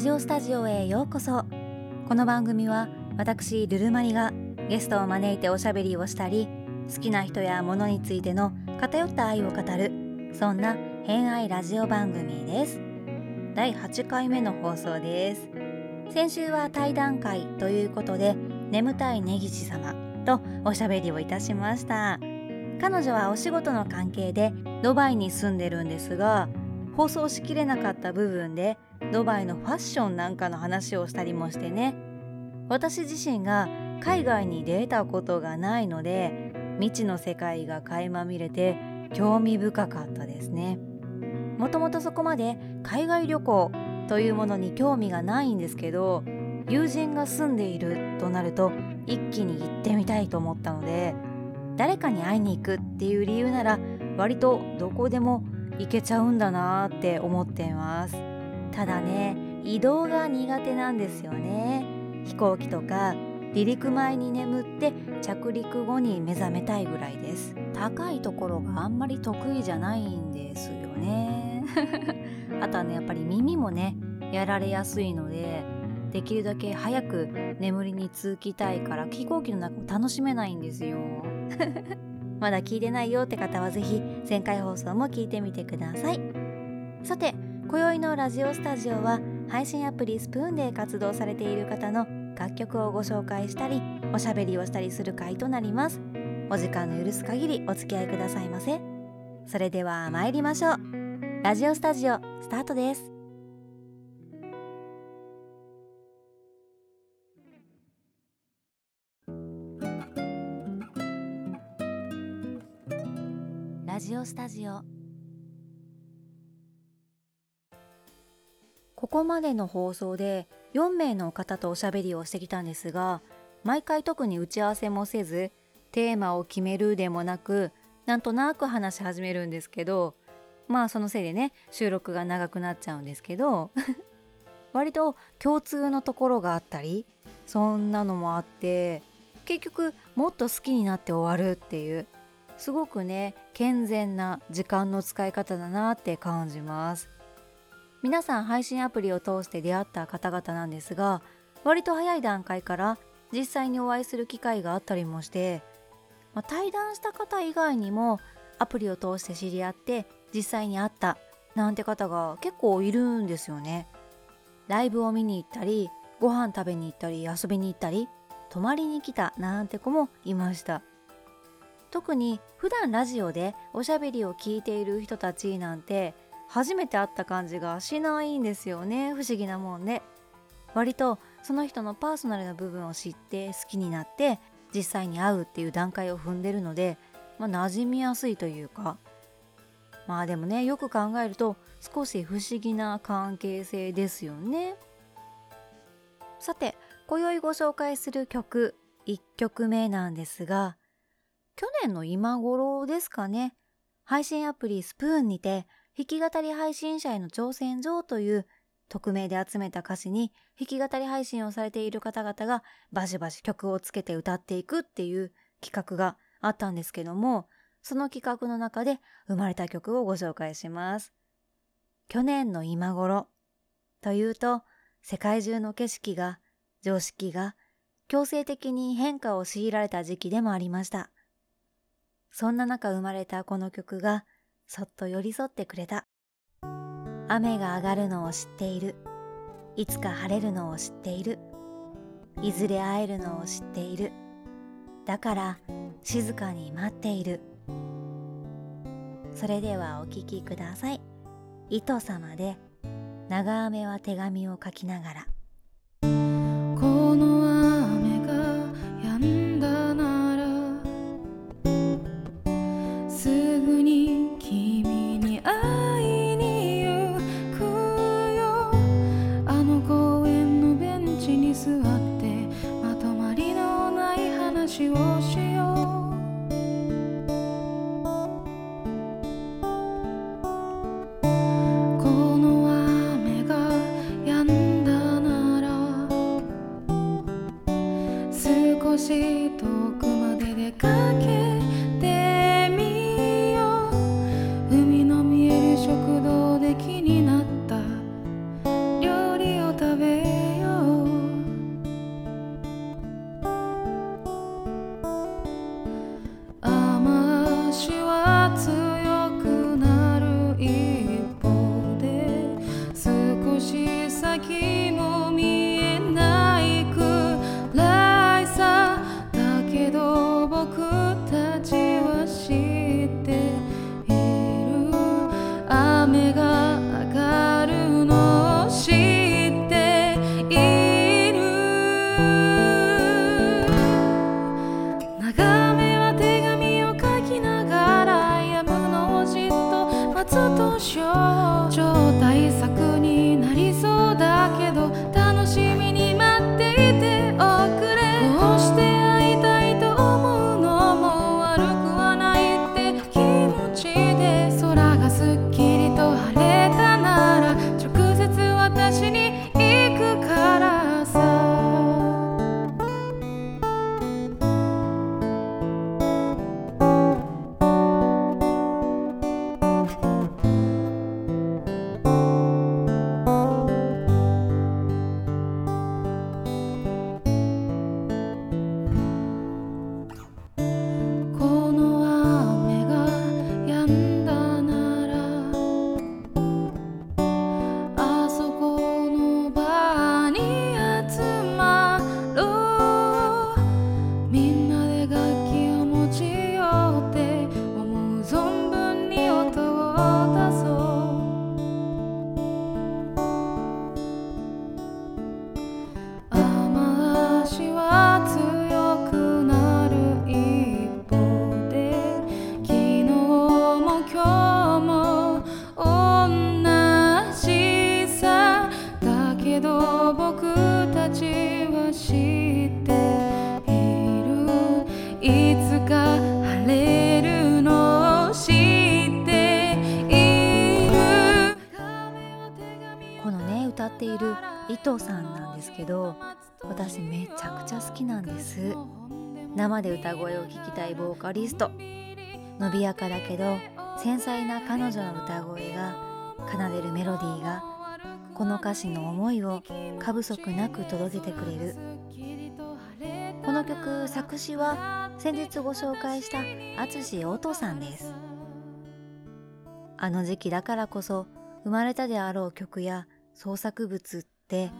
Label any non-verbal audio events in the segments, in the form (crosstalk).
ジオスタジオへようこそ。この番組は私ルルマリがゲストを招いておしゃべりをしたり好きな人や物についての偏った愛を語るそんな偏愛ラジオ番組です。第8回目の放送です。先週は対談会ということで眠たい根岸様とおしゃべりをいたしました。彼女はお仕事の関係でドバイに住んでるんですが放送しきれなかった部分でドバイのファッションなんかの話をしたりもしてね。私自身が海外に出たことがないので未知の世界が垣間見れて興味深かったですね。もともとそこまで海外旅行というものに興味がないんですけど友人が住んでいるとなると一気に行ってみたいと思ったので誰かに会いに行くっていう理由なら割とどこでも行けちゃうんだなって思ってます。ただね移動が苦手なんですよね。飛行機とか離陸前に眠って着陸後に目覚めたいぐらいです。高いところがあんまり得意じゃないんですよね。(laughs) あとはねやっぱり耳もねやられやすいのでできるだけ早く眠りにつきたいから飛行機の中も楽しめないんですよ。まだ聞いてないよって方はぜひ前回放送も聞いてみてください。さて今宵のラジオスタジオは配信アプリスプーンで活動されている方の楽曲をご紹介したりおしゃべりをしたりする回となります。お時間の許す限りお付き合いくださいませ。それでは参りましょう。ラジオスタジオスタートです。ジオスタジオ。ここまでの放送で4名の方とおしゃべりをしてきたんですが毎回特に打ち合わせもせずテーマを決めるでもなくなんとなく話し始めるんですけどまあそのせいでね収録が長くなっちゃうんですけど (laughs) 割と共通のところがあったりそんなのもあって結局もっと好きになって終わるっていうすごくね健全な時間の使い方だなって感じます。皆さん配信アプリを通して出会った方々なんですが割と早い段階から実際にお会いする機会があったりもして、まあ、対談した方以外にもアプリを通して知り合って実際に会ったなんて方が結構いるんですよね。ライブを見に行ったりご飯食べに行ったり遊びに行ったり泊まりに来たなんて子もいました。特に普段ラジオでおしゃべりを聞いている人たちなんて初めて会った感じがしないんですよね。不思議なもんで割とその人のパーソナルな部分を知って好きになって実際に会うっていう段階を踏んでるので、まあ、馴染みやすいというか。まあでもねよく考えると少し不思議な関係性ですよね。さて今宵ご紹介する曲1曲目なんですが去年の今頃ですかね配信アプリスプーンにて弾き語り配信者への挑戦状という匿名で集めた歌詞に弾き語り配信をされている方々がバシバシ曲をつけて歌っていくっていう企画があったんですけどもその企画の中で生まれた曲をご紹介します。去年の今頃というと世界中の景色が常識が強制的に変化を強いられた時期でもありました。そんな中生まれたこの曲がそっと寄り添ってくれた。雨が上がるのを知っている。いつか晴れるのを知っている。いずれ会えるのを知っている。だから静かに待っている。それではお聴きください。糸様で長雨は手紙を書きながら。ない話状対策っている伊藤さんなんですけど私めちゃくちゃ好きなんです。生で歌声を聞きたいボーカリスト。伸びやかだけど繊細な彼女の歌声が奏でるメロディーがこの歌詞の思いを過不足なく届けてくれる。この曲作詞は先日ご紹介した淳音さんです。あの時期だからこそ生まれたであろう曲や創作物って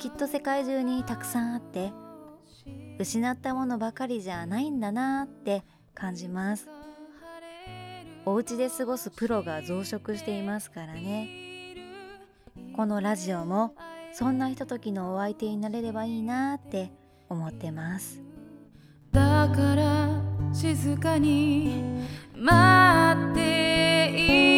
きっと世界中にたくさんあって失ったものばかりじゃないんだなって感じます。お家で過ごすプロが増殖していますからね。このラジオもそんなひとときのお相手になれればいいなって思ってます。だから静かに待ってい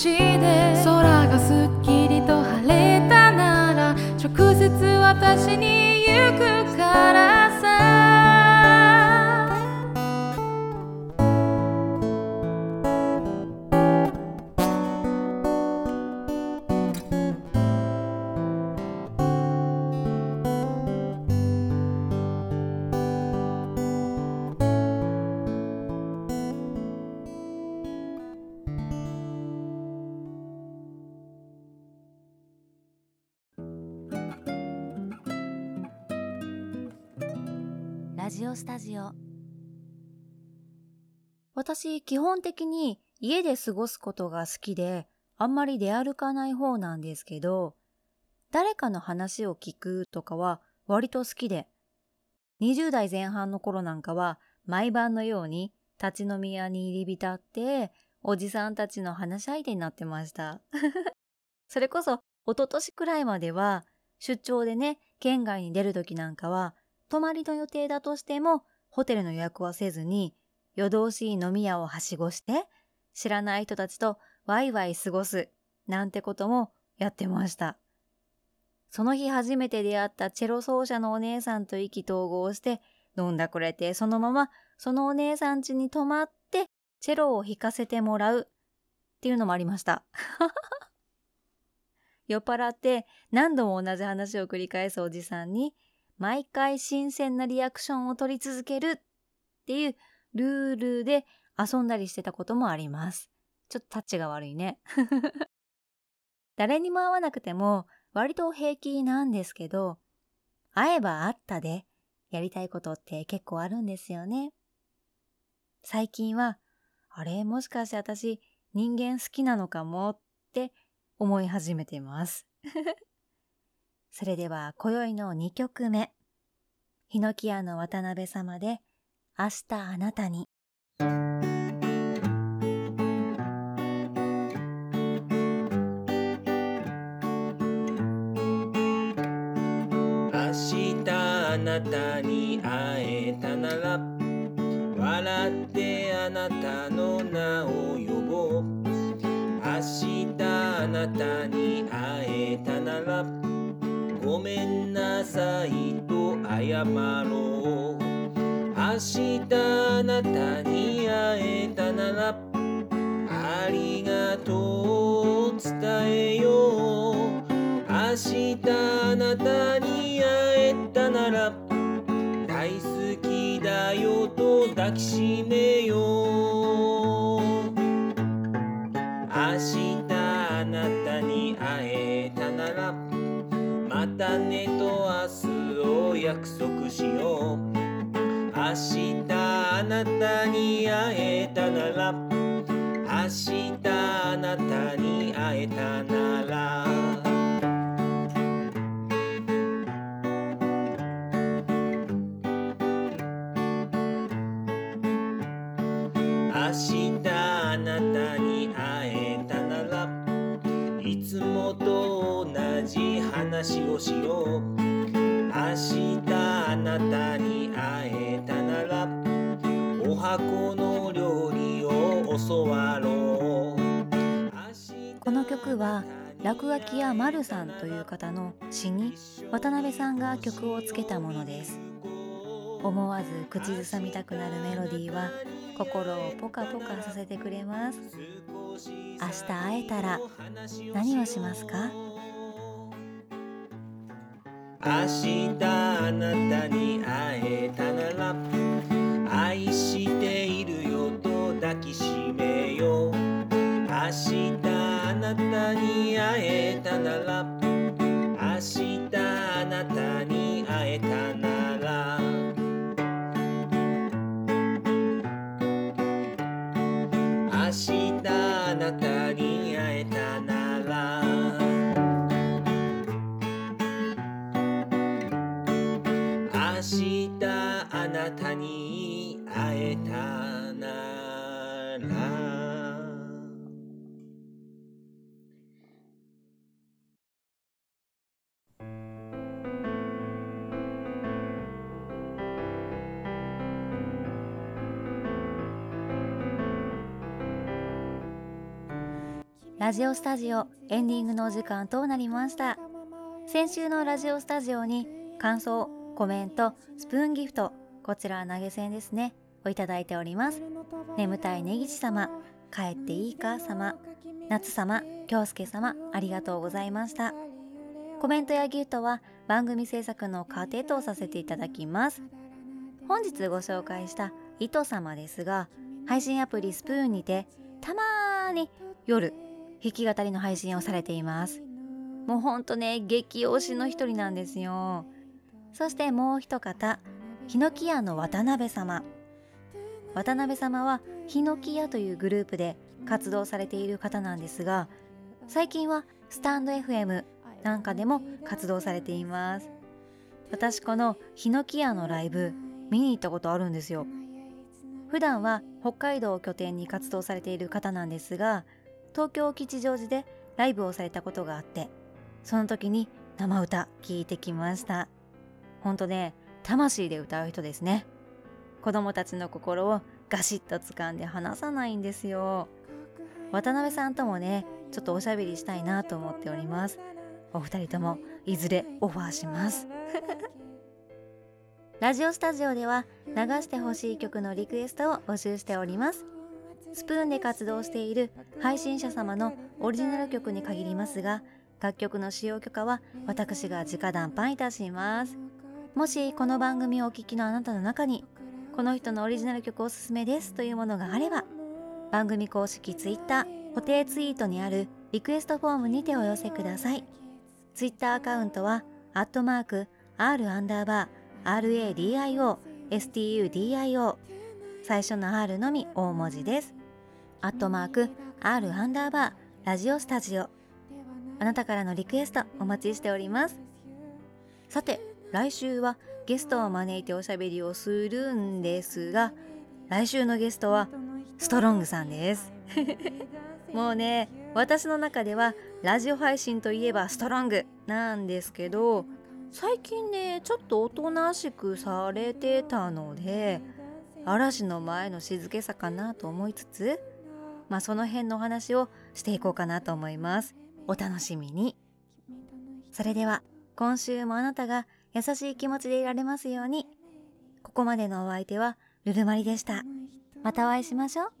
地で空がすっきりと晴れたなら直接私に行くからさ。ジオスタジオ。私基本的に家で過ごすことが好きであんまり出歩かない方なんですけど誰かの話を聞くとかは割と好きで20代前半の頃なんかは毎晩のように立ち飲み屋に入り浸っておじさんたちの話し相手になってました。(laughs) それこそ一昨年くらいまでは出張でね県外に出る時なんかは泊まりの予定だとしてもホテルの予約はせずに夜通し飲み屋をはしごして知らない人たちとワイワイ過ごすなんてこともやってました。その日初めて出会ったチェロ奏者のお姉さんと意気投合して飲んだくれてそのままそのお姉さん家に泊まってチェロを弾かせてもらうっていうのもありました。(laughs) 酔っ払って何度も同じ話を繰り返すおじさんに毎回新鮮なリアクションを取り続けるっていうルールで遊んだりしてたこともあります。ちょっとタッチが悪いね。(laughs) 誰にも会わなくても割と平気なんですけど、会えば会ったでやりたいことって結構あるんですよね。最近は、あれもしかして私人間好きなのかもって思い始めています。それでは今宵の2曲目。ヒノキ屋の渡辺様で明日あなたに。明日あなたに会えたなら笑ってあなたの名を呼ぼう明日あなたに会えたならごめんなさいと謝ろう。明日あなたに会えたならありがとう伝えよう。明日あなたに会えたなら大好きだよと抱きしめよう。またねと明日を約束しよう。明日あなたに会えたなら。明日あなたに会えたなら。明日話をしよう。明日あなたに会えたならお箱の料理を教わろう。この曲は落書き屋丸さんという方の詩に渡辺さんが曲をつけたものです。思わず口ずさみたくなるメロディーは心をポカポカさせてくれます。明日会えたら何をしますか？明日あなたに会えたなら愛しているよと抱きしめよう。明日あなたに会えたなら明日あなたに会えたなら。ラジオスタジオエンディングのお時間となりました。先週のラジオスタジオに感想コメントスプーンギフトこちら投げ銭ですね。をいただいております。眠たい根岸様帰っていいか様夏様京介様ありがとうございました。コメントやギフトは番組制作の糧とさせていただきます。本日ご紹介した糸様ですが配信アプリスプーンにてたまーに夜弾き語りの配信をされています。もうほんとね激推しの一人なんですよ。そしてもう一方ヒノキ屋の渡辺様。渡辺様はヒノキ屋というグループで活動されている方なんですが最近はスタンド FM なんかでも活動されています。私このヒノキ屋のライブ見に行ったことあるんですよ。普段は北海道を拠点に活動されている方なんですが東京吉祥寺でライブをされたことがあってその時に生歌聴いてきました。ほんとね魂で歌う人ですね。子供たちの心をガシッと掴んで離さないんですよ。渡辺さんともねちょっとおしゃべりしたいなと思っております。お二人ともいずれオファーします。(laughs) ラジオスタジオでは流してほしい曲のリクエストを募集しておりますスプーンで活動している配信者様のオリジナル曲に限りますが楽曲の使用許可は私が直談判いたします。もしこの番組をお聴きのあなたの中にこの人のオリジナル曲おすすめですというものがあれば番組公式 Twitter 固定ツイートにあるリクエストフォームにてお寄せください。Twitter アカウントはアットマーク R アンダーバー RADIO STUDIO 最初の R のみ大文字です。アットマーク R アンダーバーラジオスタジオ。あなたからのリクエストお待ちしております。さて来週はゲストを招いておしゃべりをするんですが来週のゲストはストロングさんです。(laughs) もうね私の中ではラジオ配信といえばストロングなんですけど最近ねちょっとおとなしくされてたので嵐の前の静けさかなと思いつつまあその辺のお話をしていこうかなと思います。お楽しみに。それでは今週もあなたが優しい気持ちでいられますように。ここまでのお相手はルルマリでした。またお会いしましょう。